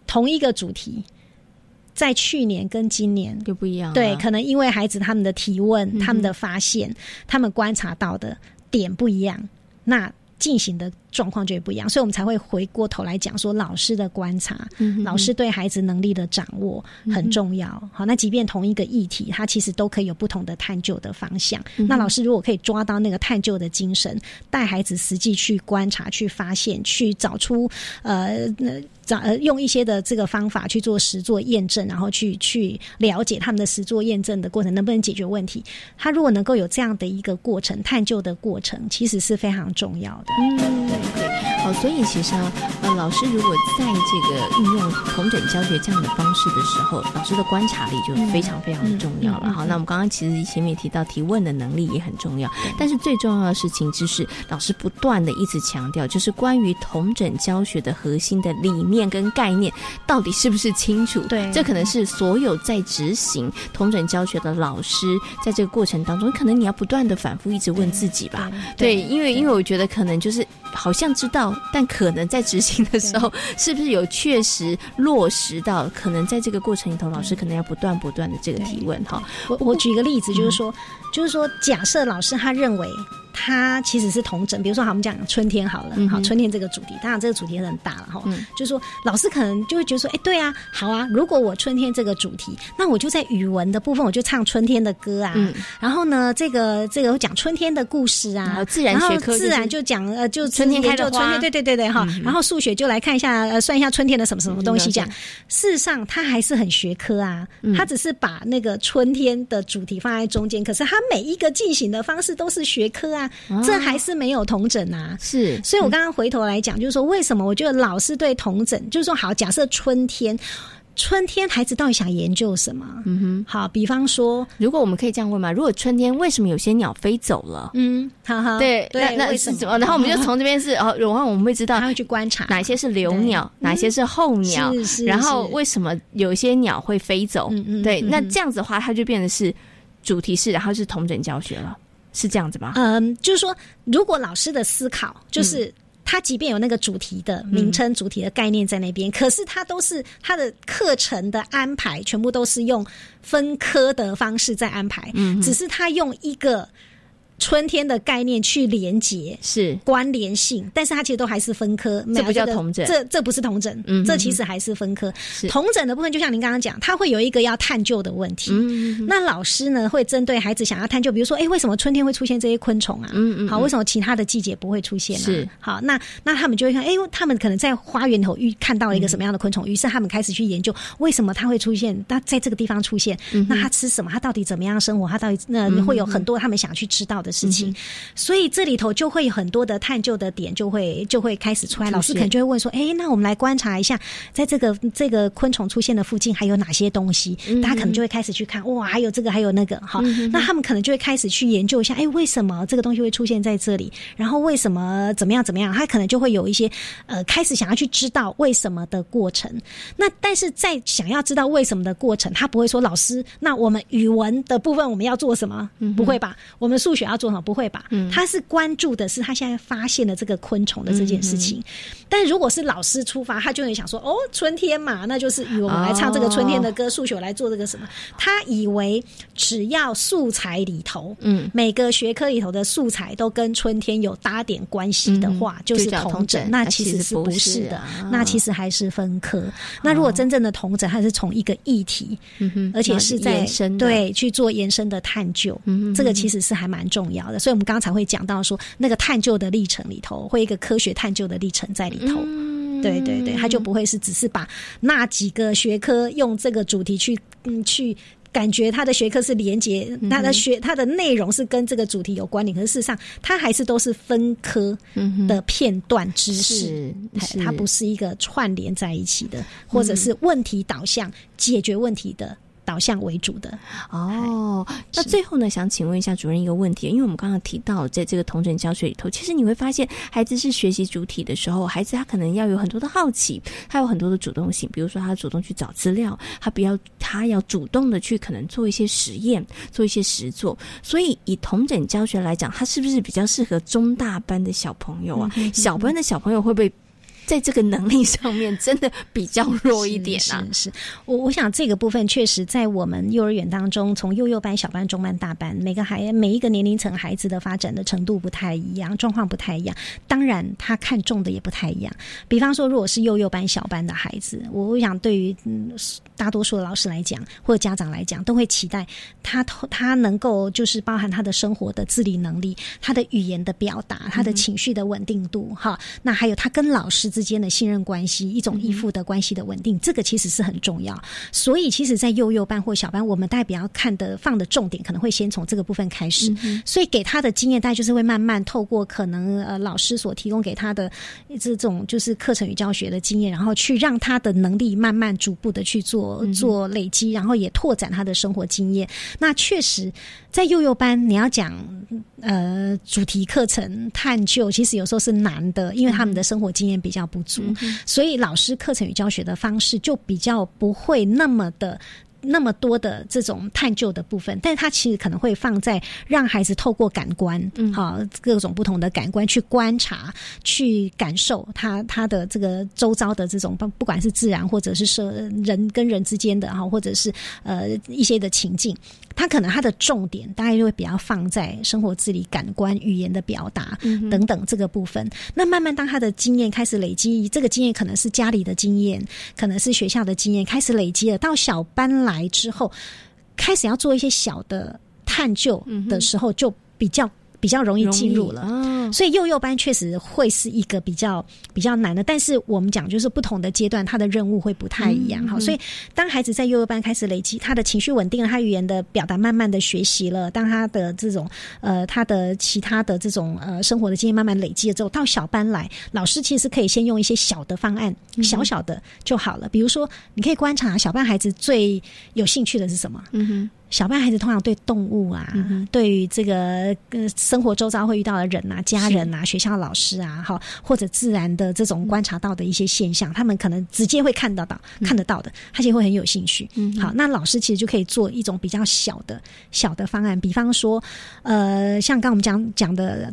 同一个主题，在去年跟今年就不一样。对，可能因为孩子他们的提问、他们的发现、他们观察到的点不一样，那进行的状况就会不一样，所以我们才会回过头来讲说，老师的观察，老师对孩子能力的掌握很重要。好，那即便同一个议题，它其实都可以有不同的探究的方向。那老师如果可以抓到那个探究的精神，带孩子实际去观察、去发现、去找出呃。呃，用一些的这个方法去做实作验证，然后去去了解他们的实作验证的过程能不能解决问题。他如果能够有这样的一个过程，探究的过程，其实是非常重要的。嗯，好，所以其实啊，呃，老师如果在这个运用同整教学这样的方式的时候，老师的观察力就非常非常的重要了。好，那我们刚刚其实前面提到提问的能力也很重要，但是最重要的事情就是老师不断的一直强调，就是关于同整教学的核心的理念。跟概念到底是不是清楚？对，这可能是所有在执行同整教学的老师，在这个过程当中，可能你要不断的反复一直问自己吧。对，因为因为我觉得可能就是好像知道，但可能在执行的时候，是不是有确实落实到？可能在这个过程里头，老师可能要不断不断的这个提问哈。我我举一个例子，就是说，就是说，假设老师他认为。它其实是同整，比如说，好，我们讲春天好了，好，春天这个主题，当然这个主题很大了哈。嗯就是说，老师可能就会觉得说，哎，对啊，好啊，如果我春天这个主题，那我就在语文的部分，我就唱春天的歌啊。嗯然后呢，这个这个讲春天的故事啊，自然学科自然就讲呃，就春天开的花，对对对对哈。然后数学就来看一下，呃，算一下春天的什么什么东西。讲事实上，它还是很学科啊，它只是把那个春天的主题放在中间，可是它每一个进行的方式都是学科啊。这还是没有同整啊，是，所以我刚刚回头来讲，就是说为什么我觉得老师对同整，就是说好，假设春天，春天孩子到底想研究什么？嗯哼，好，比方说，如果我们可以这样问嘛，如果春天为什么有些鸟飞走了？嗯，哈哈，对，那那是什么？然后我们就从这边是哦，然后我们会知道他会去观察哪些是留鸟，哪些是候鸟，然后为什么有些鸟会飞走？嗯嗯，对，那这样子的话，它就变得是主题式，然后是同整教学了。是这样子吗？嗯，就是说，如果老师的思考，就是他即便有那个主题的名称、主题的概念在那边，可是他都是他的课程的安排，全部都是用分科的方式在安排，嗯，只是他用一个。春天的概念去连接是关联性，但是它其实都还是分科，这不叫同诊，这这不是同诊，嗯，这其实还是分科。同诊的部分，就像您刚刚讲，它会有一个要探究的问题。嗯，那老师呢会针对孩子想要探究，比如说，哎，为什么春天会出现这些昆虫啊？嗯嗯，好，为什么其他的季节不会出现呢？是好，那那他们就会看，哎，他们可能在花园头遇看到了一个什么样的昆虫，于是他们开始去研究为什么它会出现，那在这个地方出现，那它吃什么？它到底怎么样生活？它到底那会有很多他们想去知道的。事情，所以这里头就会有很多的探究的点，就会就会开始出来。老师可能就会问说：“哎，那我们来观察一下，在这个这个昆虫出现的附近还有哪些东西？”大家可能就会开始去看，哇，还有这个，还有那个，好，那他们可能就会开始去研究一下，哎，为什么这个东西会出现在这里？然后为什么怎么样怎么样？他可能就会有一些呃，开始想要去知道为什么的过程。那但是在想要知道为什么的过程，他不会说：“老师，那我们语文的部分我们要做什么？”不会吧？我们数学要。做好不会吧？他是关注的是他现在发现了这个昆虫的这件事情。但如果是老师出发，他就会想说：“哦，春天嘛，那就是我们来唱这个春天的歌，数学来做这个什么？”他以为只要素材里头，嗯，每个学科里头的素材都跟春天有搭点关系的话，就是同整。那其实是不是的？那其实还是分科。那如果真正的同整，还是从一个议题，而且是在对去做延伸的探究，这个其实是还蛮重。要的，所以我们刚才会讲到说，那个探究的历程里头，会一个科学探究的历程在里头。对对对，他就不会是只是把那几个学科用这个主题去嗯去感觉他的学科是连接，他的学他的内容是跟这个主题有关联，可是事实上他还是都是分科的片段知识，它不是一个串联在一起的，或者是问题导向解决问题的。导向为主的哦，那最后呢，想请问一下主任一个问题，因为我们刚刚提到，在这个同整教学里头，其实你会发现，孩子是学习主体的时候，孩子他可能要有很多的好奇，他有很多的主动性，比如说他主动去找资料，他不要他要主动的去可能做一些实验，做一些实作。所以以同整教学来讲，他是不是比较适合中大班的小朋友啊？小班的小朋友会不会？在这个能力上面真的比较弱一点啊。是，我我想这个部分确实在我们幼儿园当中，从幼幼班、小班、中班、大班，每个孩每一个年龄层孩子的发展的程度不太一样，状况不太一样。当然，他看重的也不太一样。比方说，如果是幼幼班、小班的孩子，我想对于嗯大多数的老师来讲，或者家长来讲，都会期待他他能够就是包含他的生活的自理能力，他的语言的表达，他的情绪的稳定度，哈，那还有他跟老师之间的信任关系，一种依附的关系的稳定，这个其实是很重要。所以，其实，在幼幼班或小班，我们代表要看的放的重点，可能会先从这个部分开始。所以，给他的经验，大概就是会慢慢透过可能呃老师所提供给他的这种就是课程与教学的经验，然后去让他的能力慢慢逐步的去做做累积，然后也拓展他的生活经验。那确实，在幼幼班，你要讲呃主题课程探究，其实有时候是难的，因为他们的生活经验比较不足，所以老师课程与教学的方式就比较不会那么的。那么多的这种探究的部分，但是它其实可能会放在让孩子透过感官，嗯，好各种不同的感官去观察、去感受他他的这个周遭的这种不不管是自然或者是社人跟人之间的哈，或者是呃一些的情境，他可能他的重点大概就会比较放在生活自理、感官、语言的表达等等这个部分。那慢慢当他的经验开始累积，这个经验可能是家里的经验，可能是学校的经验，开始累积了到小班来之后，开始要做一些小的探究的时候，就比较比较容易进入了。所以幼幼班确实会是一个比较比较难的，但是我们讲就是不同的阶段，他的任务会不太一样哈。所以当孩子在幼幼班开始累积他的情绪稳定了，他语言的表达慢慢的学习了，当他的这种呃他的其他的这种呃生活的经验慢慢累积了之后，到小班来，老师其实可以先用一些小的方案，小小的就好了。比如说，你可以观察小班孩子最有兴趣的是什么？嗯哼。小班孩子通常对动物啊，对于这个呃生活周遭会遇到的人啊、家人啊、学校老师啊，哈，或者自然的这种观察到的一些现象，他们可能直接会看得到、看得到的，他就会很有兴趣。嗯好，那老师其实就可以做一种比较小的、小的方案，比方说，呃，像刚我们讲讲的。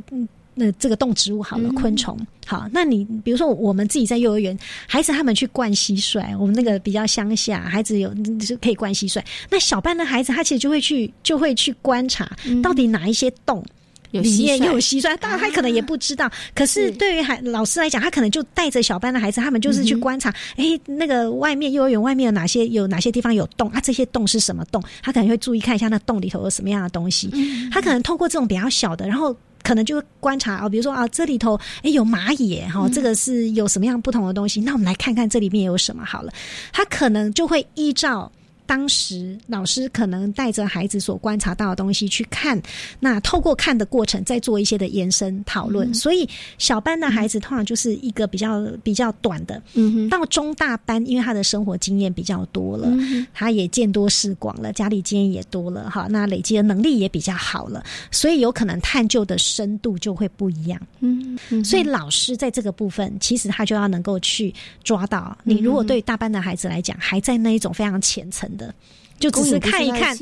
那这个动植物好了，昆虫好。那你比如说，我们自己在幼儿园，孩子他们去灌蟋蟀，我们那个比较乡下，孩子有是可以灌蟋蟀。那小班的孩子，他其实就会去，就会去观察，到底哪一些洞里面有蟋蟀。当然，他可能也不知道。可是对于孩老师来讲，他可能就带着小班的孩子，他们就是去观察。哎，那个外面幼儿园外面有哪些有哪些地方有洞啊？这些洞是什么洞？他可能会注意看一下那洞里头有什么样的东西。他可能透过这种比较小的，然后。可能就观察啊，比如说啊，这里头哎有蚂蚁哈，这个是有什么样不同的东西？那我们来看看这里面有什么好了。他可能就会依照。当时老师可能带着孩子所观察到的东西去看，那透过看的过程再做一些的延伸讨论。所以小班的孩子通常就是一个比较比较短的，到中大班，因为他的生活经验比较多了，他也见多识广了，家里经验也多了，哈，那累积的能力也比较好了，所以有可能探究的深度就会不一样。嗯，所以老师在这个部分，其实他就要能够去抓到你。如果对大班的孩子来讲，还在那一种非常浅层。的，就只是看一看，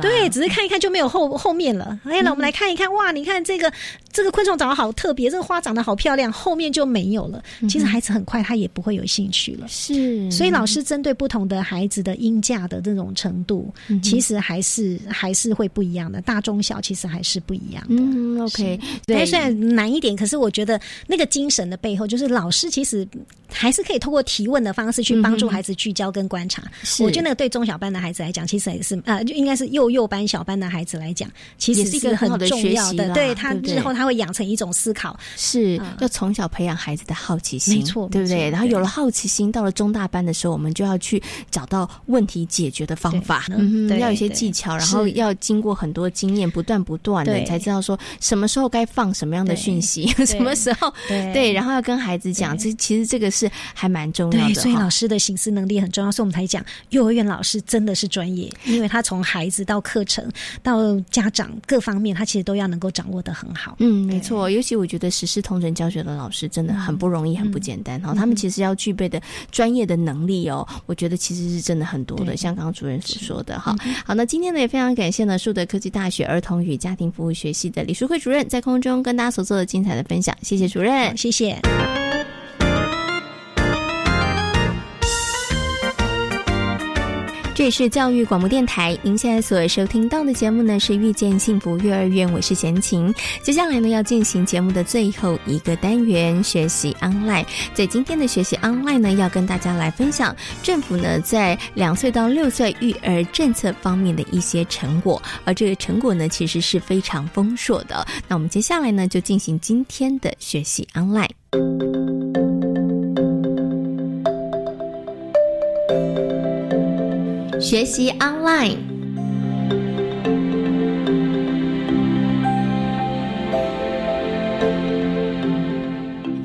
对，只是看一看就没有后后面了。哎，那我们来看一看，哇，你看这个这个昆虫长得好特别，这个花长得好漂亮，后面就没有了。其实孩子很快他也不会有兴趣了。是，所以老师针对不同的孩子的音价的这种程度，其实还是还是会不一样的。大中小其实还是不一样的。嗯，OK，对，虽然难一点，可是我觉得那个精神的背后，就是老师其实。还是可以通过提问的方式去帮助孩子聚焦跟观察。我觉得那个对中小班的孩子来讲，其实也是呃，就应该是幼幼班小班的孩子来讲，其实是一个很重要的。对他日后他会养成一种思考，是要从小培养孩子的好奇心，没错，对不对？然后有了好奇心，到了中大班的时候，我们就要去找到问题解决的方法，嗯，要有一些技巧，然后要经过很多经验，不断不断的，才知道说什么时候该放什么样的讯息，什么时候对，然后要跟孩子讲，这其实这个是。还蛮重要的，所以老师的行事能力很重要。所以我们才讲，幼儿园老师真的是专业，因为他从孩子到课程到家长各方面，他其实都要能够掌握的很好。嗯，没错。尤其我觉得实施同城教学的老师真的很不容易，很不简单。哈，他们其实要具备的专业的能力哦，我觉得其实是真的很多的。像刚刚主任所说的，哈，好，那今天呢也非常感谢呢树德科技大学儿童与家庭服务学系的李淑慧主任在空中跟大家所做的精彩的分享，谢谢主任，谢谢。这里是教育广播电台，您现在所收听到的节目呢是遇见幸福幼儿园，我是贤琴。接下来呢要进行节目的最后一个单元学习 online，在今天的学习 online 呢要跟大家来分享政府呢在两岁到六岁育儿政策方面的一些成果，而这个成果呢其实是非常丰硕的。那我们接下来呢就进行今天的学习 online。学习 online。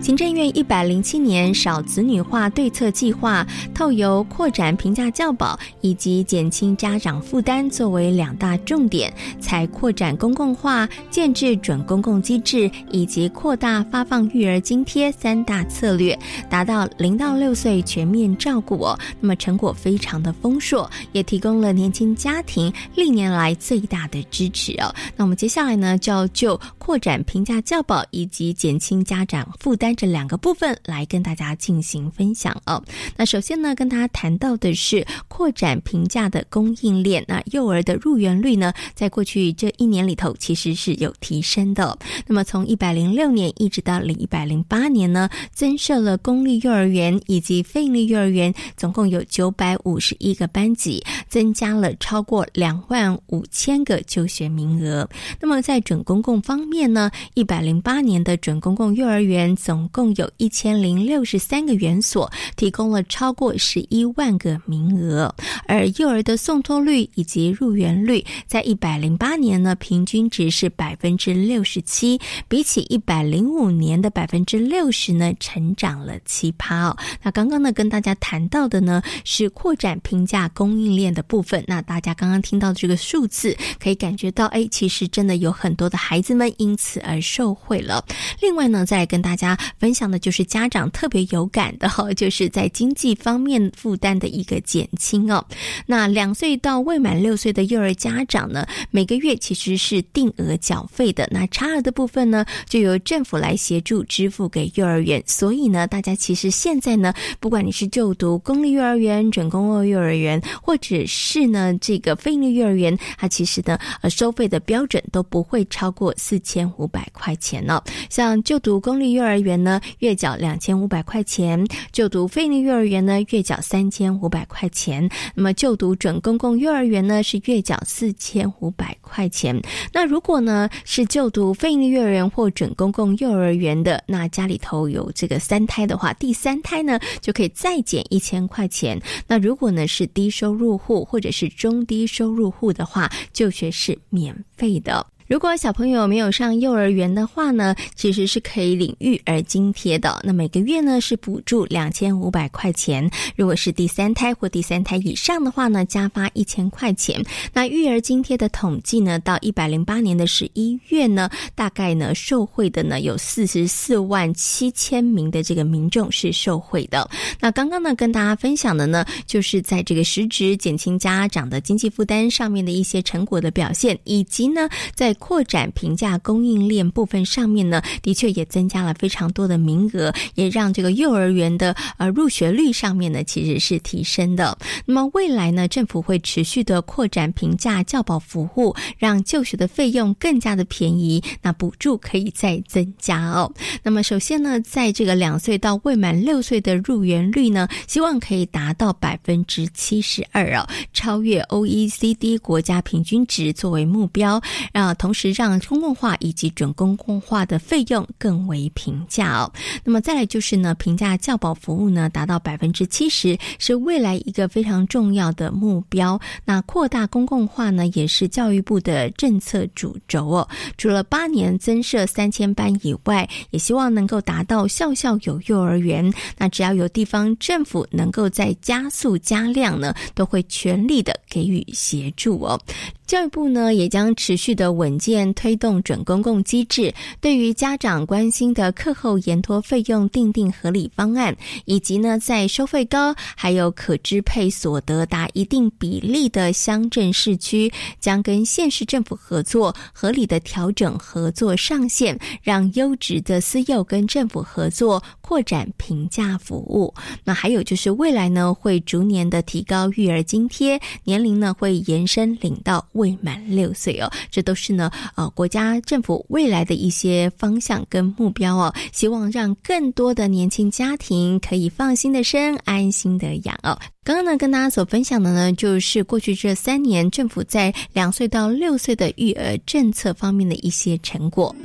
行政院一百零七年少子女化对策计划，透由扩展评价教保以及减轻家长负担作为两大重点，才扩展公共化、建制准公共机制以及扩大发放育儿津贴三大策略，达到零到六岁全面照顾哦。那么成果非常的丰硕，也提供了年轻家庭历年来最大的支持哦。那我们接下来呢，就要就扩展评价教保以及减轻家长负担。这两个部分来跟大家进行分享哦。那首先呢，跟大家谈到的是扩展评价的供应链。那幼儿的入园率呢，在过去这一年里头，其实是有提升的。那么从一百零六年一直到零一百零八年呢，增设了公立幼儿园以及非营利幼儿园，总共有九百五十一个班级，增加了超过两万五千个就学名额。那么在准公共方面呢，一百零八年的准公共幼儿园总共有一千零六十三个园所，提供了超过十一万个名额，而幼儿的送托率以及入园率，在一百零八年呢，平均值是百分之六十七，比起一百零五年的百分之六十呢，成长了七趴哦。那刚刚呢，跟大家谈到的呢，是扩展评价供应链的部分。那大家刚刚听到这个数字，可以感觉到，哎，其实真的有很多的孩子们因此而受惠了。另外呢，再跟大家。分享的就是家长特别有感的哈，就是在经济方面负担的一个减轻哦。那两岁到未满六岁的幼儿家长呢，每个月其实是定额缴费的，那差额的部分呢，就由政府来协助支付给幼儿园。所以呢，大家其实现在呢，不管你是就读公立幼儿园、准公共幼儿园，或者是呢这个非营利幼儿园，它其实呢呃收费的标准都不会超过四千五百块钱呢。像就读公立幼儿园。呢，月缴两千五百块钱；就读非立幼儿园呢，月缴三千五百块钱。那么就读准公共幼儿园呢，是月缴四千五百块钱。那如果呢是就读非立幼儿园或准公共幼儿园的，那家里头有这个三胎的话，第三胎呢就可以再减一千块钱。那如果呢是低收入户或者是中低收入户的话，就学是免费的。如果小朋友没有上幼儿园的话呢，其实是可以领育儿津贴的。那每个月呢是补助两千五百块钱。如果是第三胎或第三胎以上的话呢，加发一千块钱。那育儿津贴的统计呢，到一百零八年的十一月呢，大概呢受惠的呢有四十四万七千名的这个民众是受惠的。那刚刚呢跟大家分享的呢，就是在这个实质减轻家长的经济负担上面的一些成果的表现，以及呢在扩展评价供应链部分上面呢，的确也增加了非常多的名额，也让这个幼儿园的呃入学率上面呢其实是提升的。那么未来呢，政府会持续的扩展评价教保服务，让就学的费用更加的便宜，那补助可以再增加哦。那么首先呢，在这个两岁到未满六岁的入园率呢，希望可以达到百分之七十二哦，超越 OECD 国家平均值作为目标，让。同时，让公共化以及准公共化的费用更为平价哦。那么再来就是呢，平价教保服务呢达到百分之七十，是未来一个非常重要的目标。那扩大公共化呢，也是教育部的政策主轴哦。除了八年增设三千班以外，也希望能够达到校校有幼儿园。那只要有地方政府能够在加速加量呢，都会全力的给予协助哦。教育部呢也将持续的稳健推动准公共机制，对于家长关心的课后延托费用定定合理方案，以及呢在收费高还有可支配所得达一定比例的乡镇市区，将跟县市政府合作，合理的调整合作上限，让优质的私幼跟政府合作扩展平价服务。那还有就是未来呢会逐年的提高育儿津贴年龄呢会延伸领到。未满六岁哦，这都是呢呃国家政府未来的一些方向跟目标哦，希望让更多的年轻家庭可以放心的生，安心的养哦。刚刚呢跟大家所分享的呢，就是过去这三年政府在两岁到六岁的育儿政策方面的一些成果。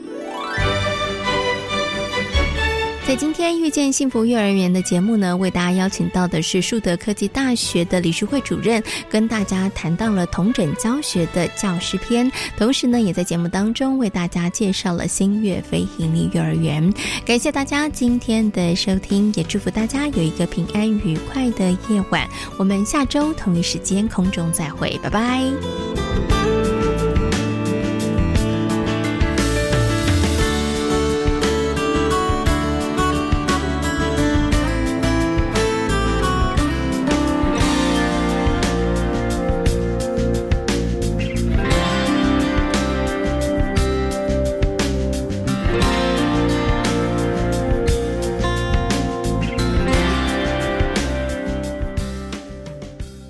在今天遇见幸福幼儿园的节目呢，为大家邀请到的是树德科技大学的李淑慧主任，跟大家谈到了同整教学的教师篇，同时呢，也在节目当中为大家介绍了新月飞盈利幼儿园。感谢大家今天的收听，也祝福大家有一个平安愉快的夜晚。我们下周同一时间空中再会，拜拜。